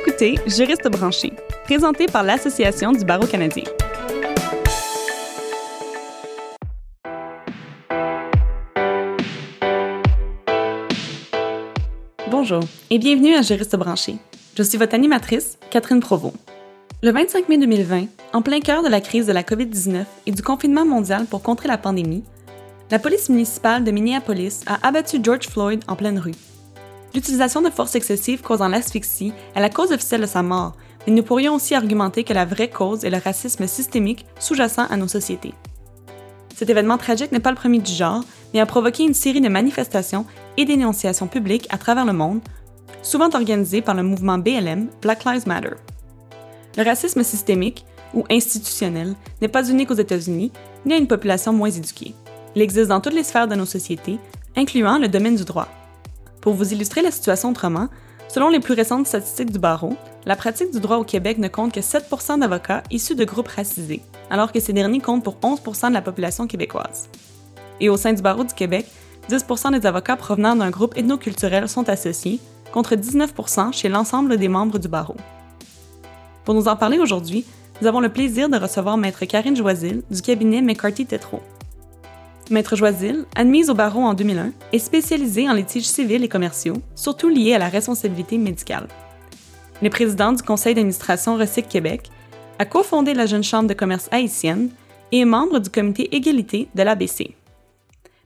écoutez Juriste branché, présenté par l'Association du barreau canadien. Bonjour et bienvenue à Juriste branché. Je suis votre animatrice, Catherine Provost. Le 25 mai 2020, en plein cœur de la crise de la COVID-19 et du confinement mondial pour contrer la pandémie, la police municipale de Minneapolis a abattu George Floyd en pleine rue. L'utilisation de force excessive causant l'asphyxie est la cause officielle de sa mort, mais nous pourrions aussi argumenter que la vraie cause est le racisme systémique sous-jacent à nos sociétés. Cet événement tragique n'est pas le premier du genre, mais a provoqué une série de manifestations et d'énonciations publiques à travers le monde, souvent organisées par le mouvement BLM, Black Lives Matter. Le racisme systémique, ou institutionnel, n'est pas unique aux États-Unis, ni à une population moins éduquée. Il existe dans toutes les sphères de nos sociétés, incluant le domaine du droit. Pour vous illustrer la situation autrement, selon les plus récentes statistiques du barreau, la pratique du droit au Québec ne compte que 7 d'avocats issus de groupes racisés, alors que ces derniers comptent pour 11 de la population québécoise. Et au sein du barreau du Québec, 10% des avocats provenant d'un groupe ethnoculturel sont associés, contre 19% chez l'ensemble des membres du barreau. Pour nous en parler aujourd'hui, nous avons le plaisir de recevoir Maître Karine Joisil du cabinet McCarthy-Tétrault. Maître Joisil, admise au barreau en 2001, est spécialisée en litiges civils et commerciaux, surtout liés à la responsabilité médicale. Elle est du conseil d'administration Recyc Québec, a cofondé la Jeune Chambre de commerce haïtienne et est membre du comité égalité de l'ABC.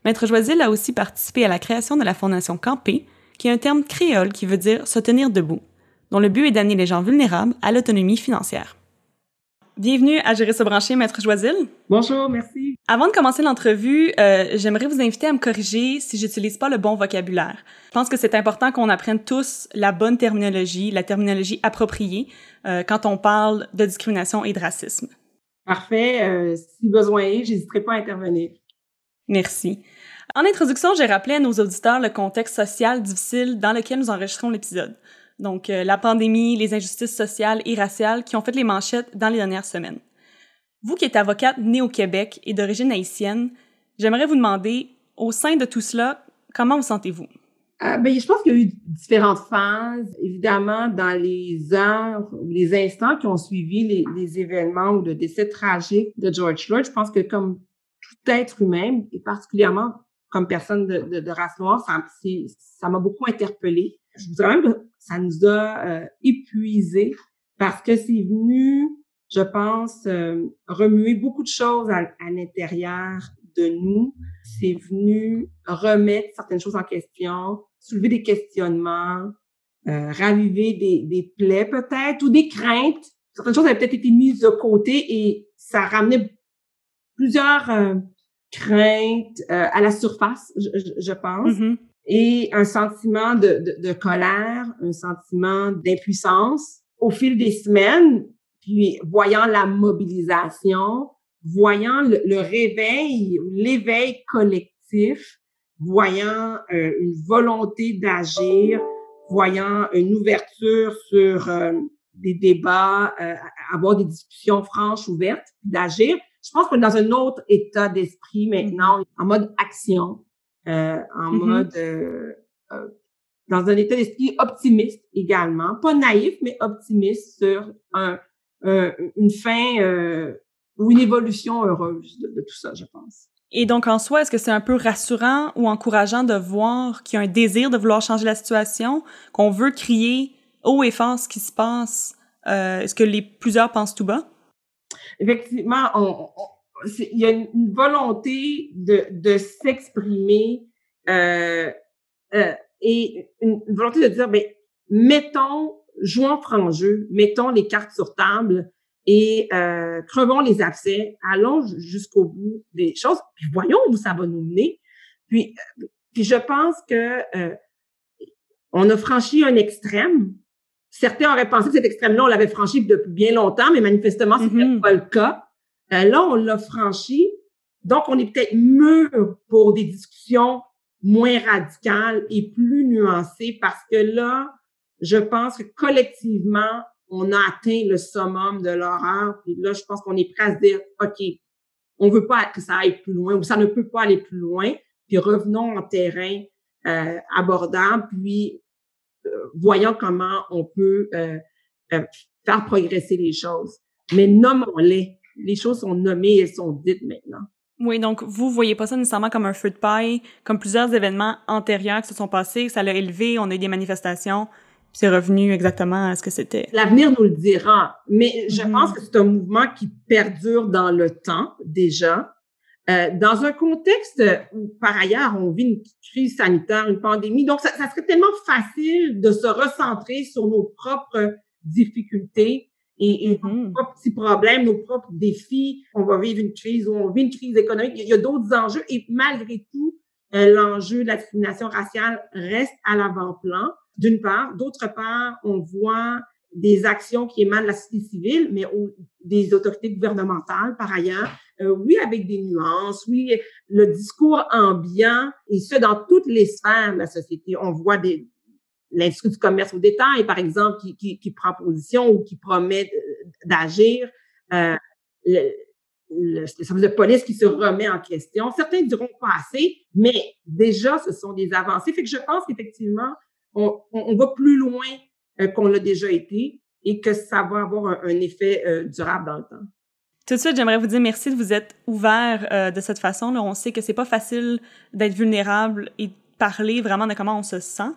Maître Joisil a aussi participé à la création de la Fondation Campé, qui est un terme créole qui veut dire se tenir debout, dont le but est d'amener les gens vulnérables à l'autonomie financière. Bienvenue à Gérer se brancher, Maître Joisil. Bonjour, merci. Avant de commencer l'entrevue, euh, j'aimerais vous inviter à me corriger si j'utilise pas le bon vocabulaire. Je pense que c'est important qu'on apprenne tous la bonne terminologie, la terminologie appropriée euh, quand on parle de discrimination et de racisme. Parfait. Euh, si besoin est, j'hésiterai pas à intervenir. Merci. En introduction, j'ai rappelé à nos auditeurs le contexte social difficile dans lequel nous enregistrons l'épisode. Donc, euh, la pandémie, les injustices sociales et raciales qui ont fait les manchettes dans les dernières semaines. Vous qui êtes avocate née au Québec et d'origine haïtienne, j'aimerais vous demander, au sein de tout cela, comment vous sentez-vous? Euh, ben, je pense qu'il y a eu différentes phases. Évidemment, dans les heures les instants qui ont suivi les, les, événements ou le décès tragique de George Floyd, je pense que comme tout être humain, et particulièrement comme personne de, de, de race noire, ça m'a beaucoup interpellée. Je vous dirais même que ça nous a euh, épuisés parce que c'est venu, je pense, euh, remuer beaucoup de choses à, à l'intérieur de nous. C'est venu remettre certaines choses en question, soulever des questionnements, euh, raviver des, des plaies peut-être ou des craintes. Certaines choses avaient peut-être été mises de côté et ça ramenait plusieurs craintes euh, à la surface, je, je pense. Mm-hmm et un sentiment de, de, de colère, un sentiment d'impuissance. Au fil des semaines, puis voyant la mobilisation, voyant le, le réveil, l'éveil collectif, voyant euh, une volonté d'agir, voyant une ouverture sur euh, des débats, euh, avoir des discussions franches, ouvertes, d'agir. Je pense qu'on est dans un autre état d'esprit maintenant, en mode action, euh, en mm-hmm. mode euh, euh, dans un état d'esprit optimiste également, pas naïf mais optimiste sur un, une fin ou une évolution heureuse de, tout ça, je pense. Et donc, en soi, est-ce que c'est un peu rassurant ou encourageant de voir qu'il y a un désir de vouloir changer la situation, qu'on veut crier haut et fort ce qui se passe? Euh, est-ce que les plusieurs pensent tout bas? Effectivement, on, il y a une, volonté de, de s'exprimer euh, euh, et une, volonté de dire, ben, mettons, jouons franc jeu, mettons les cartes sur table et euh, crevons les abcès, allons jusqu'au bout des choses, puis voyons où ça va nous mener. Puis, puis je pense que euh, on a franchi un extrême. Certains auraient pensé que cet extrême-là, on l'avait franchi depuis bien longtemps, mais manifestement, ce n'est mm-hmm. pas le cas. Euh, là, on l'a franchi. Donc, on est peut-être mûr pour des discussions moins radicales et plus nuancées parce que là, je pense que collectivement, on a atteint le summum de l'horreur. Puis là, je pense qu'on est prêt à se dire, OK, on veut pas que ça aille plus loin ou ça ne peut pas aller plus loin. Puis revenons en terrain euh, abordable, puis voyons comment on peut faire progresser les choses. Mais nommons-les. Les choses sont nommées et sont dites maintenant. Oui, donc vous voyez pas ça nécessairement comme un feu de paille, comme plusieurs événements antérieurs qui se sont passés, ça l'a élevé, on a eu des manifestations, puis c'est revenu exactement à ce que c'était. L'avenir nous le dira, mais je mm-hmm. pense que c'est un mouvement qui perdure dans le temps déjà. Euh, dans un contexte où, par ailleurs, on vit une crise sanitaire, une pandémie, donc ça, ça serait tellement facile de se recentrer sur nos propres difficultés et, et nos mm-hmm. propres petits problèmes, nos propres défis. On va vivre une crise ou on vit une crise économique. Il y a, d'autres enjeux et malgré tout, euh, l'enjeu de la discrimination raciale reste à l'avant-plan, d'une part. D'autre part, on voit des actions qui émanent de la société civile, mais des autorités gouvernementales par ailleurs. Euh, oui, avec des nuances, oui, le discours ambiant, et ce, dans toutes les sphères de la société. On voit des, l'industrie du commerce au détail, par exemple, qui, qui, qui prend position ou qui promet d'agir, euh, le, le, service de police qui se remet en question. Certains diront pas assez, mais déjà, ce sont des avancées. Fait que je pense qu'effectivement, on, on, va plus loin euh, qu'on l'a déjà été et que ça va avoir un, effet euh, durable dans le temps. Tout de suite, j'aimerais vous dire merci de vous être ouvert euh, de cette façon. Là, on sait que c'est pas facile d'être vulnérable et parler vraiment de comment on se sent.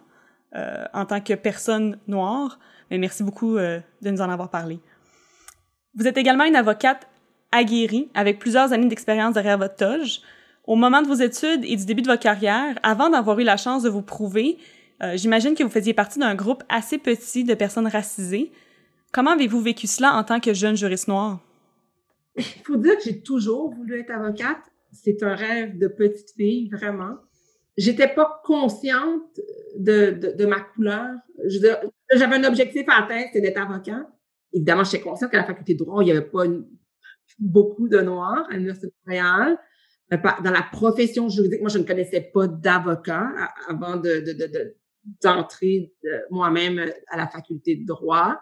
Euh, en tant que personne noire. Mais merci beaucoup euh, de nous en avoir parlé. Vous êtes également une avocate aguerrie avec plusieurs années d'expérience derrière votre toge. Au moment de vos études et du début de votre carrière, avant d'avoir eu la chance de vous prouver, euh, j'imagine que vous faisiez partie d'un groupe assez petit de personnes racisées. Comment avez-vous vécu cela en tant que jeune juriste noire? Il faut dire que j'ai toujours voulu être avocate. C'est un rêve de petite fille, vraiment j'étais pas consciente de, de, de ma couleur. J'avais un objectif à atteindre, c'était d'être avocat. Évidemment, j'étais consciente qu'à la faculté de droit, il n'y avait pas beaucoup de noirs à l'Université de Montréal. Euh, dans la profession juridique, moi, je ne connaissais pas d'avocat avant de, de, d'entrer moi-même à la faculté de droit.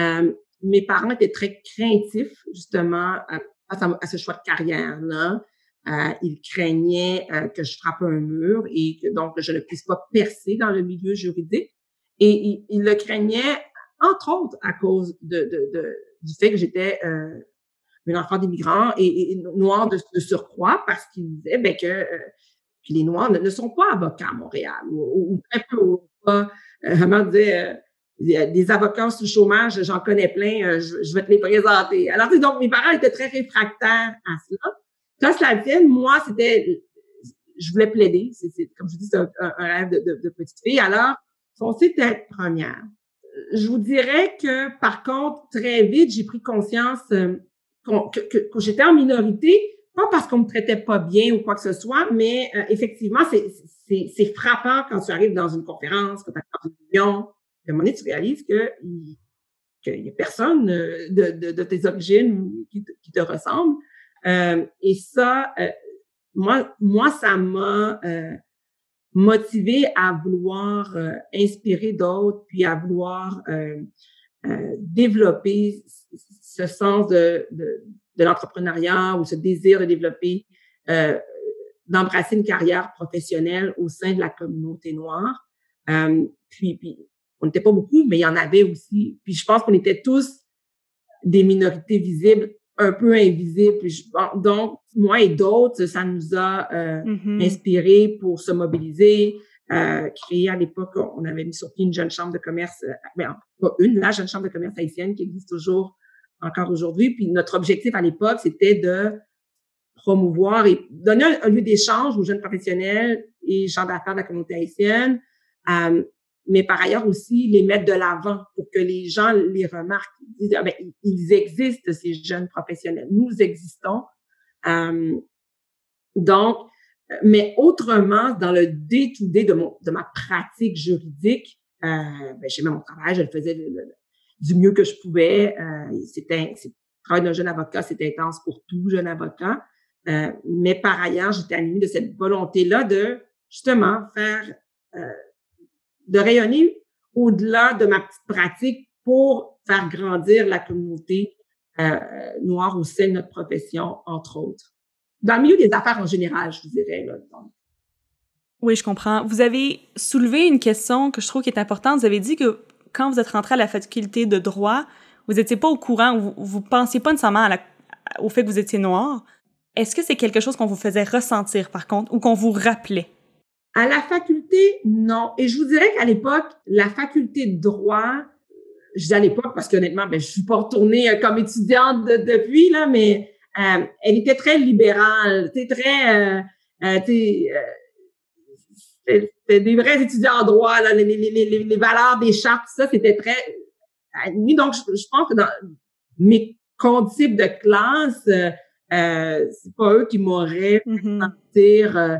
Euh, mes parents étaient très craintifs, justement, à, à ce choix de carrière-là. Euh, il craignait euh, que je frappe un mur et que donc je ne puisse pas percer dans le milieu juridique. Et il, le craignait, entre autres, à cause de, de, de du fait que j'étais euh, une enfant d'immigrants et, et, noire de, surcroît, parce qu'il disait ben, que, euh, que, les Noirs ne, sont pas avocats à Montréal, ou, très peu, ou pas, disait, des avocats sous chômage, j'en connais plein, je, je, vais te les présenter. Alors, donc, mes parents étaient très réfractaires à cela. Quand cela vienne, moi, c'était, je voulais plaider. Comme je dis, c'est un, rêve de, petite fille. Alors, foncez tête première. Je vous dirais que, par contre, très vite, j'ai pris conscience euh, que, j'étais en minorité, pas parce qu'on me traitait pas bien ou quoi que ce soit, mais euh, effectivement, c'est, frappant quand tu arrives dans une conférence, quand tu dans une réunion, à un moment donné, tu réalises que qu'il n'y a personne euh, de, de, de, tes origines qui te ressemble. Euh, et ça, euh, moi, moi, ça m'a euh, motivé à vouloir inspirer d'autres, puis à vouloir développer ce sens de, de, de l'entrepreneuriat ou ce désir de développer, d'embrasser une carrière professionnelle au sein de la communauté noire. puis, puis, on n'était pas beaucoup, mais il y en avait aussi. Puis je pense qu'on était tous des minorités visibles un peu invisible. Donc, moi et d'autres, ça nous a euh, mm-hmm. inspiré pour se mobiliser, euh, créer à l'époque, on avait mis sur pied une jeune chambre de commerce, euh, ben, pas une, la jeune chambre de commerce haïtienne qui existe toujours encore aujourd'hui. Puis notre objectif à l'époque, c'était de promouvoir et donner un, lieu d'échange aux jeunes professionnels et gens d'affaires de la communauté haïtienne, euh, mais par ailleurs aussi les mettre de l'avant pour que les gens les remarquent. Ils, disent, ah, ben, ils existent, ces jeunes professionnels. Nous existons. Euh, donc, mais autrement, dans le day-to-day de, mon, de ma pratique juridique, euh, ben, j'aimais mon travail, je le faisais du mieux que je pouvais. Euh, c'était, le travail d'un jeune avocat, c'était intense pour tout jeune avocat. Euh, mais par ailleurs, j'étais animée de cette volonté-là de justement faire euh, de rayonner au-delà de ma petite pratique pour faire grandir la communauté euh, noire au sein de notre profession, entre autres. Dans le milieu des affaires en général, je vous dirais. Là, Oui, je comprends. Vous avez soulevé une question que je trouve qui est importante. Vous avez dit que quand vous êtes rentré à la faculté de droit, vous n'étiez pas au courant, vous, vous pensiez pas nécessairement au fait que vous étiez noir. Est-ce que c'est quelque chose qu'on vous faisait ressentir, par contre, ou qu'on vous rappelait? À la faculté, non. Et je vous dirais qu'à l'époque, la faculté de droit, je dis à l'époque parce qu'honnêtement, ben, je suis pas retournée euh, comme étudiante depuis, là, mais euh, elle était très libérale, c'était très... Euh, euh, c'était des vrais étudiants en droit, là, les, les, les, les valeurs des chartes, ça, c'était très... Donc, je, je, pense que dans mes concepts de classe, euh, c'est pas eux qui m'auraient mm -hmm. sentir euh,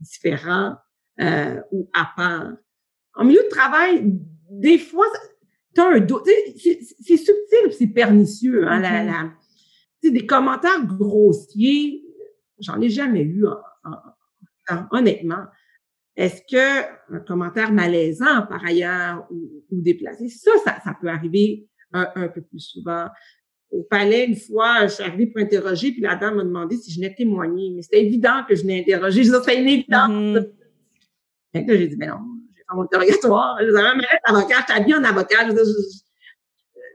différent euh, ou à part. En milieu de travail, des fois, tu as un doute. C'est subtil, c'est pernicieux. Hein, la, la, des commentaires grossiers, j'en ai jamais eu, en, en, honnêtement. Est-ce que un commentaire malaisant, par ailleurs, ou, ou déplacé, ça, ça, ça, peut arriver un, un, peu plus souvent. Au palais, une fois, je suis arrivée pour interroger, puis la dame m'a demandé si je n'ai témoigné. Mais c'était évident que je n'ai interrogé. Mm -hmm. J'ai dit, mais non, j'ai fait mon interrogatoire. Je disais, mais avocat, je bien en avocat. Je, je,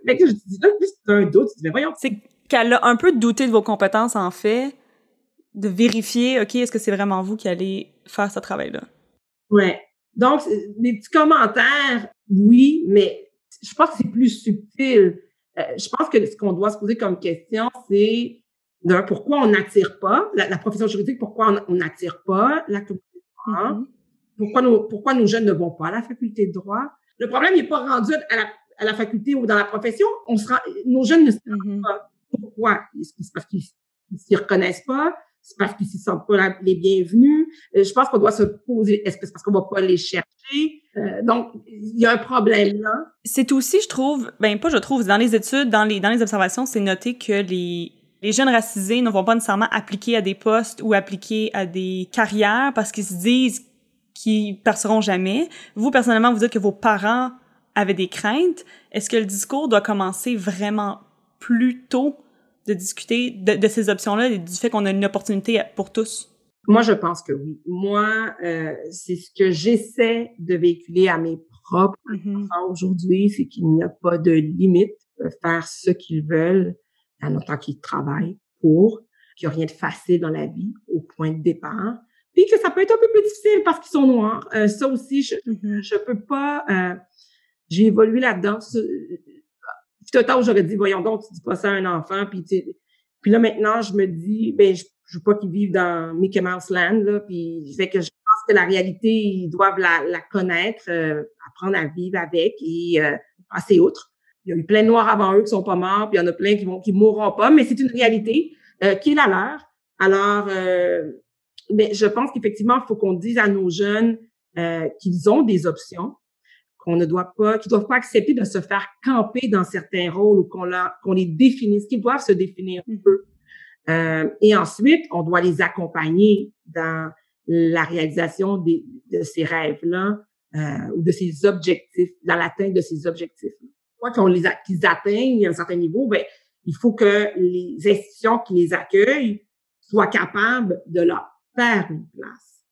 je, que je dis, là, c'est un doute. Je dis, mais voyons. C'est qu'elle a un peu douté de vos compétences, en fait, de vérifier, OK, est-ce que c'est vraiment vous qui allez faire ce travail-là? Ouais. Donc, des petits commentaires, oui, mais je pense que c'est plus subtil. Euh, je pense que ce qu'on doit se poser comme question, c'est d'un pourquoi on n'attire pas la, la, profession juridique, pourquoi on n'attire pas la communauté mm -hmm. Pourquoi, nos, pourquoi nos jeunes ne vont pas à la faculté de droit? Le problème n'est pas rendu à la, à la faculté ou dans la profession. On se rend, nos jeunes ne se rendent mm -hmm. pas pourquoi? C'est parce qu'ils s'y reconnaissent pas? C'est parce qu'ils ne se sentent pas les bienvenus? Euh, je pense qu'on doit se poser, est-ce que c'est parce qu'on va pas les chercher? Euh, donc, il y a un problème là. C'est aussi, je trouve, ben pas je trouve, dans les études, dans les, dans les observations, c'est noté que les, les jeunes racisés ne vont pas nécessairement appliquer à des postes ou appliquer à des carrières parce qu'ils se disent qu'ils perceront jamais. Vous, personnellement, vous dites que vos parents avaient des craintes. Est-ce que le discours doit commencer vraiment plus tôt de discuter de, de ces options-là et du fait qu'on a une opportunité pour tous? Moi, je pense que oui. Moi, euh, c'est ce que j'essaie de véhiculer à mes propres mm -hmm. enfants aujourd'hui, c'est qu'il n'y a pas de limite faire ce qu'ils veulent en autant qu'ils travaillent pour, qu'il n'y a rien de facile dans la vie au point de départ, puis que ça peut être un peu plus difficile parce qu'ils sont noirs. Euh, ça aussi, je mm -hmm. je peux pas... Euh, j'ai évolué là-dedans où j'aurais dit, voyons donc, tu dis pas ça à un enfant, puis tu puis là, maintenant, je me dis, ben, je, je veux pas qu'ils vivent dans Mickey Mouse Land, là, puis fait que je pense que la réalité, ils doivent la, la connaître, euh, apprendre à vivre avec et euh, passer outre. Il y a eu plein de Noirs avant eux qui sont pas morts, puis il y en a plein qui vont qui mourront pas, mais c'est une réalité euh, qui est la leur. Alors, euh, mais je pense qu'effectivement, il faut qu'on dise à nos jeunes euh, qu'ils ont des options, qu'on ne doit pas, qu'ils doivent pas accepter de se faire camper dans certains rôles ou qu'on les définisse, qu'ils doivent se définir un peu. Euh, et ensuite, on doit les accompagner dans la réalisation des, de ces rêves-là euh, ou de ces objectifs, dans l'atteinte de ces objectifs. Quoi qu'on les qu'ils atteignent à un certain niveau, ben il faut que les institutions qui les accueillent soient capables de leur faire une place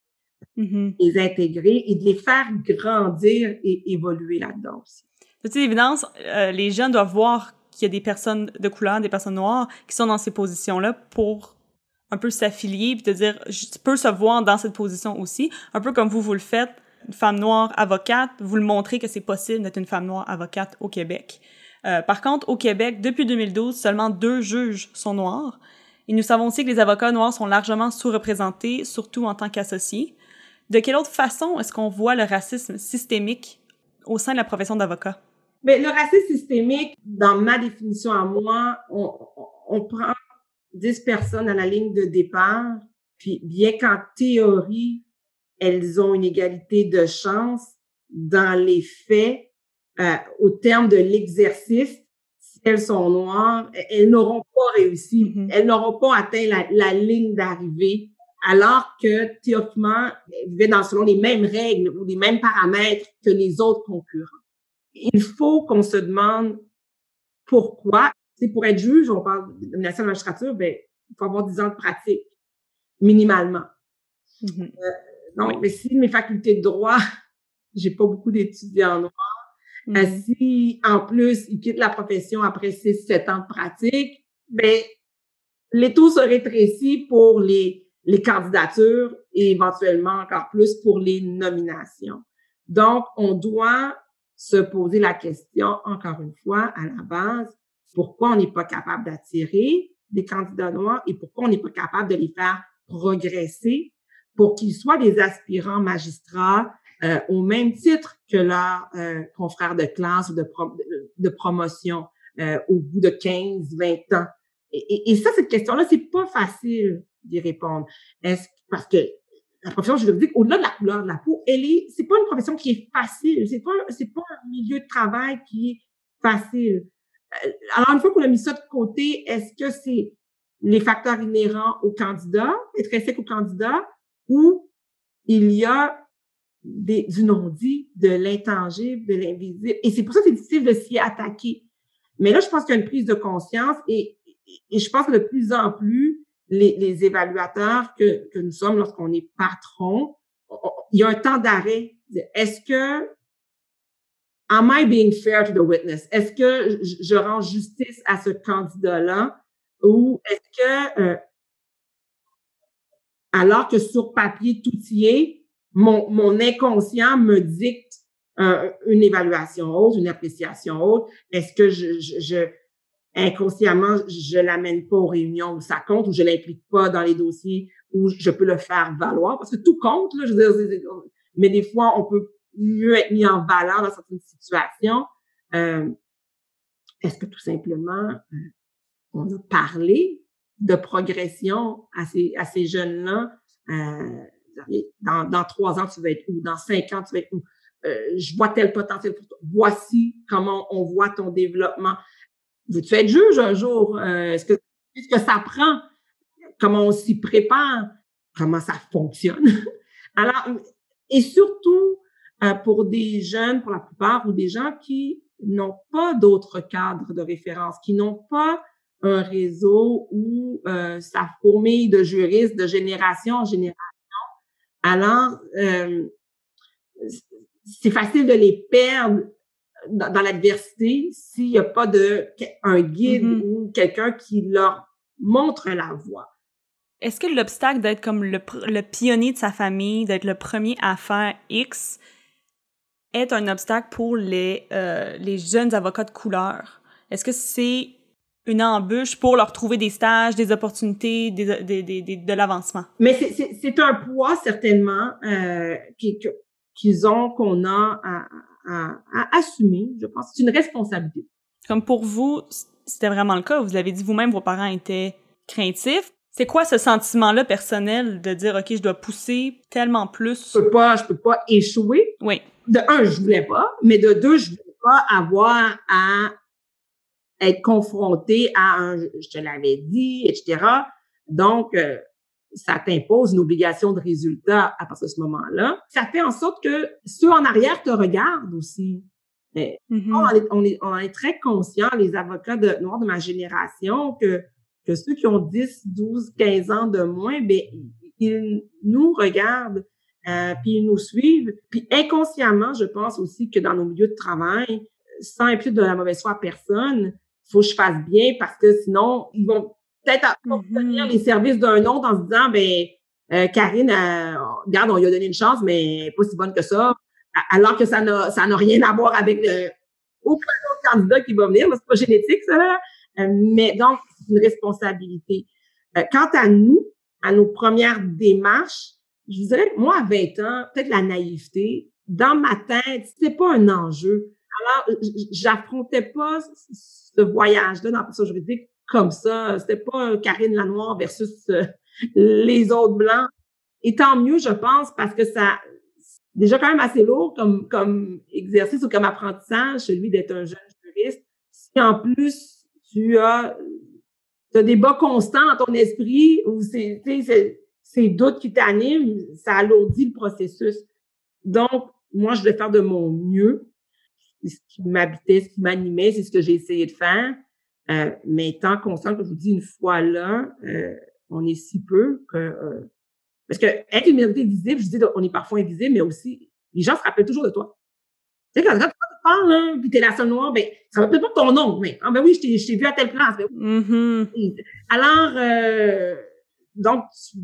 mm-hmm. les intégrer et de les faire grandir et évoluer là-dedans aussi. De toute évidence, euh, les jeunes doivent voir qu'il y a des personnes de couleur, des personnes noires qui sont dans ces positions-là pour un peu s'affilier puis te dire je peux se voir dans cette position aussi, un peu comme vous vous le faites, une femme noire avocate, vous le montrez que c'est possible d'être une femme noire avocate au Québec. Euh, par contre, au Québec, depuis 2012, seulement deux juges sont noirs. Et nous savons aussi que les avocats noirs sont largement sous-représentés, surtout en tant qu'associés. De quelle autre façon est-ce qu'on voit le racisme systémique au sein de la profession d'avocat? Mais le racisme systémique, dans ma définition à moi, on, on prend 10 personnes à la ligne de départ, puis bien qu'en théorie, elles ont une égalité de chance, dans les faits, euh, au terme de l'exercice, si elles sont noires, elles n'auront pas réussi, mm -hmm. elles n'auront pas atteint la, la ligne d'arrivée alors que théoriquement, ils vivaient dans, selon les mêmes règles ou les mêmes paramètres que les autres concurrents. Il faut qu'on se demande pourquoi. C'est pour être juge, on parle de nomination de la magistrature, ben, il faut avoir 10 ans de pratique, minimalement. Mm -hmm. euh, donc, oui. mais si mes facultés de droit, j'ai pas beaucoup d'étudiants noirs, Mm-hmm. si, en plus, il quitte la profession après 6-7 ans de pratique, ben, les taux se rétrécissent pour les, les candidatures et éventuellement encore plus pour les nominations. Donc, on doit se poser la question, encore une fois, à la base, pourquoi on n'est pas capable d'attirer des candidats noirs et pourquoi on n'est pas capable de les faire progresser pour qu'ils soient des aspirants magistrats euh, au même titre que leurs euh, confrères de classe ou de, de, promotion euh, au bout de 15, 20 ans. Et, et, ça, cette question-là, c'est pas facile d'y répondre. Est-ce parce que la profession juridique, au-delà de la couleur de la peau, elle est, c'est pas une profession qui est facile. C'est pas, c'est pas un milieu de travail qui est facile. Euh, alors, une fois qu'on a mis ça de côté, est-ce que c'est les facteurs inhérents au candidat, intrinsèques au candidat, ou il y a du non-dit, de l'intangible, de l'invisible. Et c'est pour ça que c'est difficile de s'y attaquer. Mais là, je pense qu'il y a une prise de conscience et, je pense que de plus en plus, les, évaluateurs que, que nous sommes lorsqu'on est patron, il y a un temps d'arrêt. Est-ce que am I being fair to the witness? Est-ce que je, rends justice à ce candidat-là? Ou est-ce que euh, alors que sur papier tout y est, mon, mon inconscient me dicte une évaluation haute, une appréciation haute, est-ce que je, je, inconsciemment, je l'amène pas aux réunions où ça compte, ou je l'implique pas dans les dossiers où je peux le faire valoir, parce que tout compte, là, je veux dire, mais des fois, on peut mieux être mis en valeur dans certaines situations. Euh, est-ce que tout simplement, euh, on a parlé de progression à ces, à ces jeunes-là? Euh, dans, trois ans, tu vas être où? Dans cinq ans, tu vas être où? je vois tel potentiel pour toi. Voici comment on voit ton développement. Veux-tu être juge un jour? Euh, est-ce que, ça prend? Comment on s'y prépare? Comment ça fonctionne? Alors, et surtout, euh, pour des jeunes, pour la plupart, ou des gens qui n'ont pas d'autres cadres de référence, qui n'ont pas un réseau où euh, ça fourmille de juristes de génération en génération. Alors, euh, c'est facile de les perdre dans, l'adversité s'il n'y a pas de un guide mm-hmm. ou quelqu'un qui leur montre la voie. Est-ce que l'obstacle d'être comme le, le, pionnier de sa famille, d'être le premier à faire X, est un obstacle pour les, euh, les jeunes avocats de couleur? Est-ce que c'est une embûche pour leur trouver des stages, des opportunités, des, des, des, de l'avancement? Mais c'est un poids, certainement, euh, qu'ils ont, qu'on a à, à, assumer, je pense. C'est une responsabilité. Comme pour vous, c'était vraiment le cas. Vous l'avez dit vous-même, vos parents étaient craintifs. C'est quoi ce sentiment-là personnel de dire, OK, je dois pousser tellement plus? Je peux pas, je peux pas échouer. Oui. De un, je voulais pas, mais de deux, je voulais pas avoir à être confronté à un, je te l'avais dit, etc. Donc, euh, ça t'impose une obligation de résultat à partir de ce moment-là. Ça fait en sorte que ceux en arrière te regardent aussi. Mais mm-hmm. on, est, on, est, on, est, très conscients, les avocats de, noirs de ma génération, que, que ceux qui ont 10, 12, 15 ans de moins, ben, ils nous regardent, euh, puis ils nous suivent. Puis inconsciemment, je pense aussi que dans nos milieux de travail, sans impliquer de la mauvaise foi à personne, faut que je fasse bien parce que sinon, ils vont peut-être à obtenir mm-hmm. les services d'un autre en se disant, ben, euh, Karine, euh, regarde, on lui a donné une chance, mais pas si bonne que ça. Alors que ça n'a, ça n'a rien à voir avec le, aucun autre candidat qui va venir. C'est pas génétique, ça, là. Euh, mais donc, c'est une responsabilité. quant à nous, à nos premières démarches, je vous dirais, moi, à 20 ans, peut-être la naïveté, dans ma tête, c'était pas un enjeu. Alors, j'affrontais pas ce voyage-là dans la juridique comme ça. C'était pas Karine Lanoire versus euh, les autres blancs. Et tant mieux, je pense, parce que ça, déjà quand même assez lourd comme, comme exercice ou comme apprentissage, celui d'être un jeune juriste. Si en plus tu as, des bas constants dans ton esprit ou c'est, ces doutes qui t'animent, ça alourdit le processus. Donc, moi, je vais faire de mon mieux. Ce qui m'habitait, ce qui m'animait, c'est ce que j'ai essayé de faire. Euh, mais étant conscient que je vous dis une fois là, euh, on est si peu que euh, parce que être une minorité visible, je dis on est parfois invisible, mais aussi les gens se rappellent toujours de toi. Tu sais, quand, enfant, là, puis t'es la seule noire, ben, ça peut-être pas ton nom, mais, ah ben oui, je t'ai, je t'ai vu à telle place. Ben Mm-hmm. Alors, euh, donc, tu,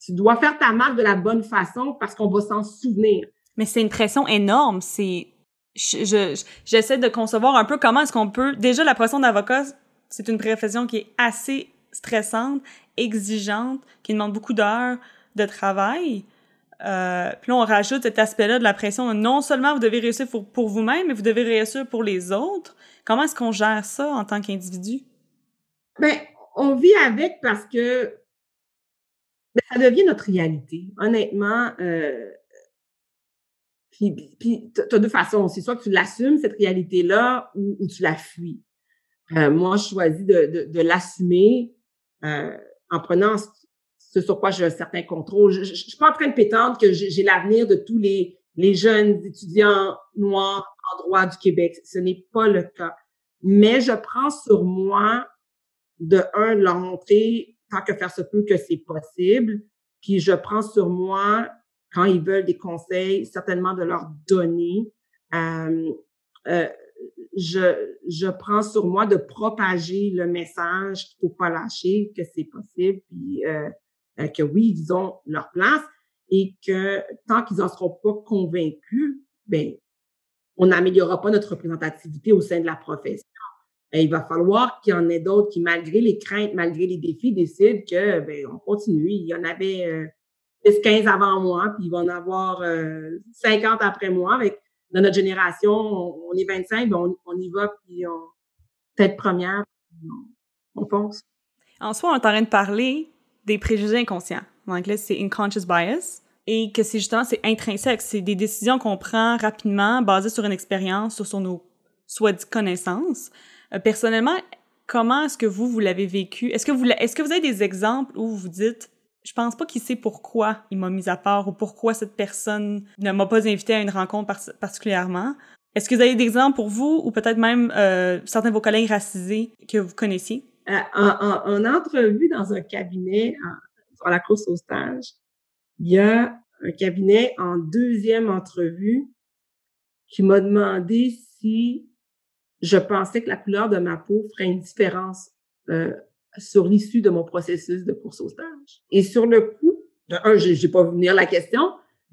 tu dois faire ta marque de la bonne façon parce qu'on va s'en souvenir. Mais c'est une pression énorme. C'est, je, je- j'essaie de concevoir un peu comment est-ce qu'on peut. Déjà, la profession d'avocat, c'est une profession qui est assez stressante, exigeante, qui demande beaucoup d'heures de travail. Euh, puis là, on rajoute cet aspect-là de la pression. Non seulement vous devez réussir pour, pour vous-même, mais vous devez réussir pour les autres. Comment est-ce qu'on gère ça en tant qu'individu? Ben, on vit avec parce que ben, ça devient notre réalité. Honnêtement, euh, puis, puis tu as deux façons. C'est soit que tu l'assumes, cette réalité-là, ou, ou tu la fuis. Euh, moi, je choisis de, de, de l'assumer euh, en prenant ce- sur quoi j'ai un certain contrôle. Je ne suis pas en train de pétendre que j'ai l'avenir de tous les, les jeunes étudiants noirs en droit du Québec. Ce n'est pas le cas. Mais je prends sur moi de un, leur montrer, tant que faire se peut, que c'est possible. Puis je prends sur moi, quand ils veulent des conseils, certainement de leur donner. Euh, euh, je, je prends sur moi de propager le message qu'il faut pas lâcher, que c'est possible, puis euh, que oui, ils ont leur place et que tant qu'ils en seront pas convaincus, ben on n'améliorera pas notre représentativité au sein de la profession. Il va falloir qu'il y en ait d'autres qui, malgré les craintes, malgré les défis, décident que ben, on continue. Il y en avait 10, 15 avant moi, puis il va en avoir euh, 50 après moi. Avec, dans notre génération, on, est 25, ben on, y va, puis on tête première, on, on fonce. En soi, on est en train de parler des préjugés inconscients. En anglais, c'est unconscious bias. Et que c'est justement, c'est intrinsèque. C'est des décisions qu'on prend rapidement, basées sur une expérience, sur, nos soi-dit connaissances. Euh, personnellement, comment est-ce que vous, vous l'avez vécu? Est-ce que vous, est-ce que vous avez des exemples où vous dites, je pense pas qu'il sait pourquoi il m'a mis à part ou pourquoi cette personne ne m'a pas invité à une rencontre par- particulièrement? Est-ce que vous avez des exemples pour vous ou peut-être même euh, certains de vos collègues racisés que vous connaissiez? Euh, en, en, en entrevue dans un cabinet sur la course au stage, il y a un cabinet en deuxième entrevue qui m'a demandé si je pensais que la couleur de ma peau ferait une différence euh, sur l'issue de mon processus de course au stage. Et sur le coup, de un, j'ai j'ai pas vu venir la question.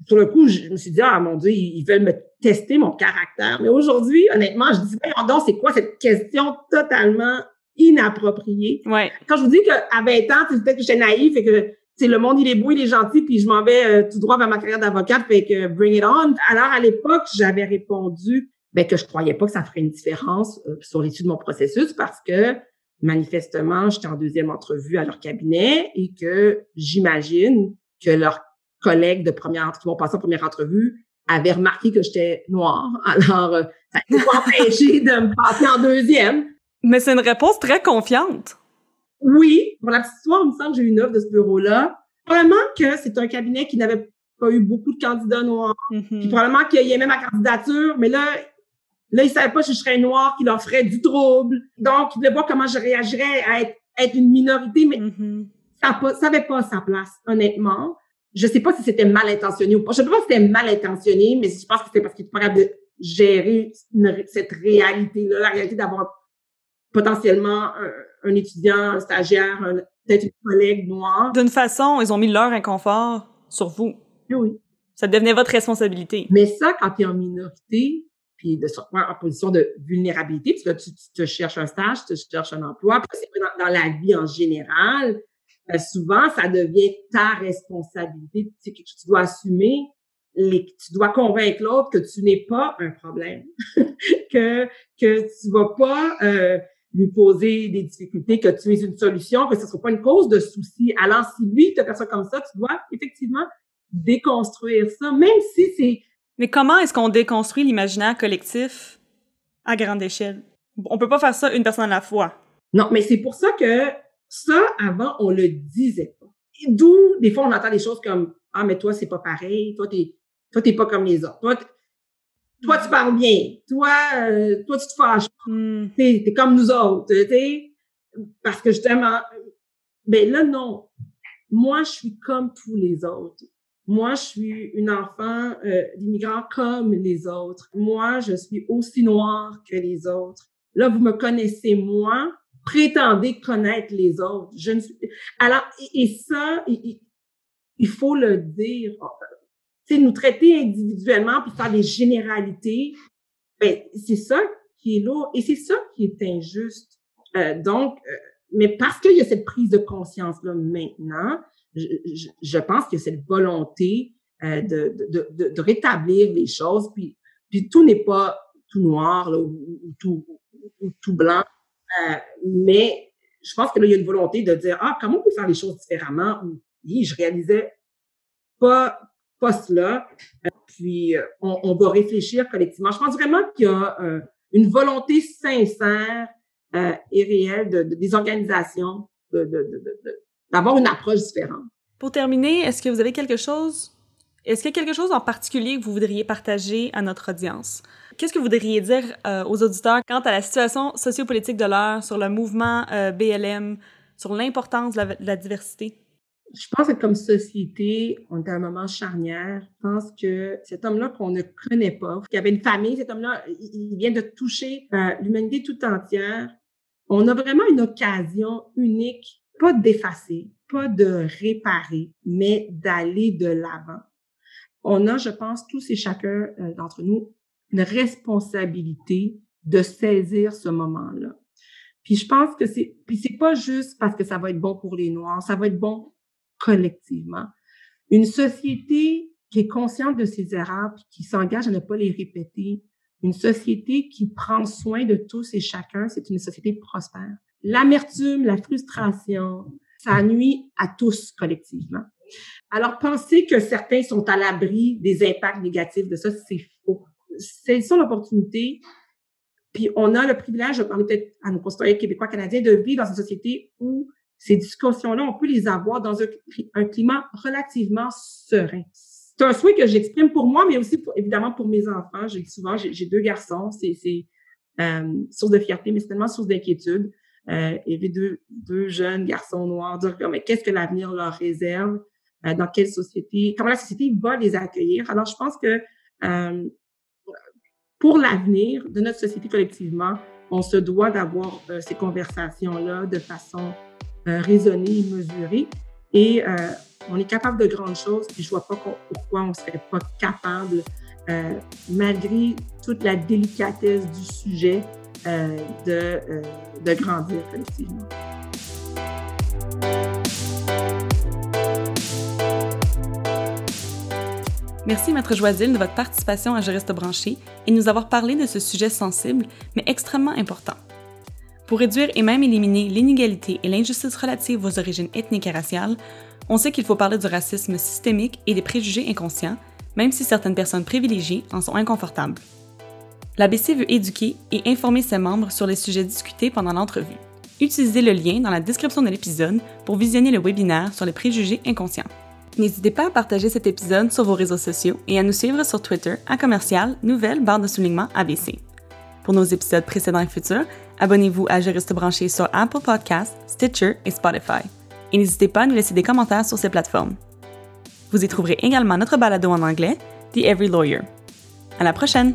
Sur le coup, je me suis dit, ah mon Dieu, ils veulent me tester mon caractère. Mais aujourd'hui, honnêtement, je dis, voyons donc, c'est quoi cette question totalement inappropriée? Ouais. Quand je vous dis qu'à 20 ans, c'est peut-être que j'étais naïf et que c'est le monde, il est beau, il est gentil, puis je m'en vais euh, tout droit vers ma carrière d'avocate, fait que bring it on. Alors, à l'époque, j'avais répondu ben, que je croyais pas que ça ferait une différence euh, sur l'étude de mon processus parce que, manifestement, j'étais en deuxième entrevue à leur cabinet et que j'imagine que leurs collègues de première, qui m'ont passé en première entrevue avaient remarqué que j'étais noire. Alors, euh, ça pas empêché de me passer en deuxième. Mais c'est une réponse très confiante. Oui, pour la petite histoire, il me semble que j'ai eu une offre de ce bureau-là. Probablement que c'est un cabinet qui n'avait pas eu beaucoup de candidats noirs. Puis Mhm. probablement qu'il aimait ma candidature, mais là, là, ils savaient pas si je serais noire, qu'il leur ferait du trouble. Donc, ils voulaient voir comment je réagirais à être, être une minorité, mais ça pas, ça avait pas sa place, honnêtement. Je sais pas si c'était mal intentionné ou pas. Je sais pas si c'était mal intentionné, mais je pense que c'était parce qu'ils étaient pas capables de gérer une- cette réalité-là, la réalité d'avoir potentiellement un, un étudiant, un stagiaire, un- peut-être une collègue noire. D'une façon, ils ont mis leur inconfort sur vous. Oui, oui. Ça devenait votre responsabilité. Mais ça, quand tu es en minorité, puis de sortir en position de vulnérabilité, parce que tu, tu te cherches un stage, tu te cherches un emploi, puis c'est dans, dans la vie en général, euh, souvent, ça devient ta responsabilité. Quelque chose que tu dois assumer. Les, tu dois convaincre l'autre que tu n'es pas un problème, que que tu vas pas euh, lui poser des difficultés, que tu es une solution, que ce ne sera pas une cause de souci. Alors, si lui te perçoit comme ça, tu dois effectivement déconstruire ça, même si c'est Mais comment est-ce qu'on déconstruit l'imaginaire collectif à grande échelle? On peut pas faire ça une personne à la fois. Non, mais c'est pour ça que ça, avant, on le disait pas. D'où, des fois, on entend des choses comme Ah, mais toi, c'est pas pareil, toi, t'es toi, t'es pas comme les autres. Toi, tu parles bien. Toi, euh, toi, tu te fâches. Hmm. T'es t'es comme nous autres. sais. Parce que justement, ben là, non. Moi, je suis comme tous les autres. Moi, je suis une enfant euh, d'immigrants comme les autres. Moi, je suis aussi noire que les autres. Là, vous me connaissez moi, prétendez connaître les autres. Je ne suis... Alors, et, ça, il, faut le dire. C'est nous traiter individuellement puis faire des généralités. Ben, c'est ça qui est lourd et c'est ça qui est injuste. Euh, donc, euh, mais parce qu'il y a cette prise de conscience là maintenant, je, je, pense que cette volonté euh, de, de, de, de, rétablir les choses, puis, puis tout n'est pas tout noir là, ou, tout, ou, tout blanc, euh, mais je pense que là, il y a une volonté de dire, ah, comment on peut faire les choses différemment? Ou, oui, je réalisais pas, pas cela. Euh, puis, euh, on, on, va réfléchir collectivement. Je pense vraiment qu'il y a euh, une volonté sincère et réelle de, des organisations de, d'avoir une approche différente. Pour terminer, est-ce que vous avez quelque chose, est-ce qu'il y a quelque chose en particulier que vous voudriez partager à notre audience? Qu'est-ce que vous voudriez dire euh, aux auditeurs quant à la situation sociopolitique de l'heure, sur le mouvement euh, BLM, sur l'importance de, la, diversité? Je pense que comme société, on est à un moment charnière. Je pense que cet homme-là qu'on ne connaît pas, qui avait une famille, cet homme-là, il, vient de toucher euh, l'humanité tout entière. On a vraiment une occasion unique pas d'effacer, pas de réparer, mais d'aller de l'avant. On a, je pense, tous et chacun euh, d'entre nous, une responsabilité de saisir ce moment-là. Puis je pense que c'est, puis pas juste parce que ça va être bon pour les Noirs, ça va être bon collectivement. Une société qui est consciente de ses erreurs, qui s'engage à ne pas les répéter, une société qui prend soin de tous et chacun, c'est une société prospère l'amertume, la frustration, ça nuit à tous collectivement. Alors, penser que certains sont à l'abri des impacts négatifs de ça, c'est faux. C'est ça l'opportunité. Puis on a le privilège, je parler peut-être à nos concitoyens québécois, canadiens, de vivre dans une société où ces discussions-là, on peut les avoir dans un, climat relativement serein. C'est un souhait que j'exprime pour moi, mais aussi évidemment pour mes enfants. J'ai souvent, j'ai deux garçons, c'est euh, source de fierté, mais c'est tellement source d'inquiétude euh, et deux, deux jeunes garçons noirs dire mais qu'est-ce que l'avenir leur réserve, euh, dans quelle société, comment la société va les accueillir? Alors, je pense que euh, pour l'avenir de notre société collectivement, on se doit d'avoir euh, ces conversations-là de façon euh, raisonnée et mesurée. Et on est capable de grandes choses, puis je vois pas pourquoi on serait pas capable, malgré toute la délicatesse du sujet, euh, de, euh, de grandir collectivement. Merci, Maître Joisille, de votre participation à Juriste branché et de nous avoir parlé de ce sujet sensible, mais extrêmement important. Pour réduire et même éliminer l'inégalité et l'injustice relative aux origines ethniques et raciales, on sait qu'il faut parler du racisme systémique et des préjugés inconscients, même si certaines personnes privilégiées en sont inconfortables. L'ABC veut éduquer et informer ses membres sur les sujets discutés pendant l'entrevue. Utilisez le lien dans la description de l'épisode pour visionner le webinaire sur les préjugés inconscients. N'hésitez pas à partager cet épisode sur vos réseaux sociaux et à nous suivre sur Twitter à commercial nouvelle barre de soulignement ABC. Pour nos épisodes précédents et futurs, abonnez-vous à Juriste branché sur Apple Podcasts, Stitcher et Spotify. Et n'hésitez pas à nous laisser des commentaires sur ces plateformes. Vous y trouverez également notre balado en anglais, The Every Lawyer. À la prochaine!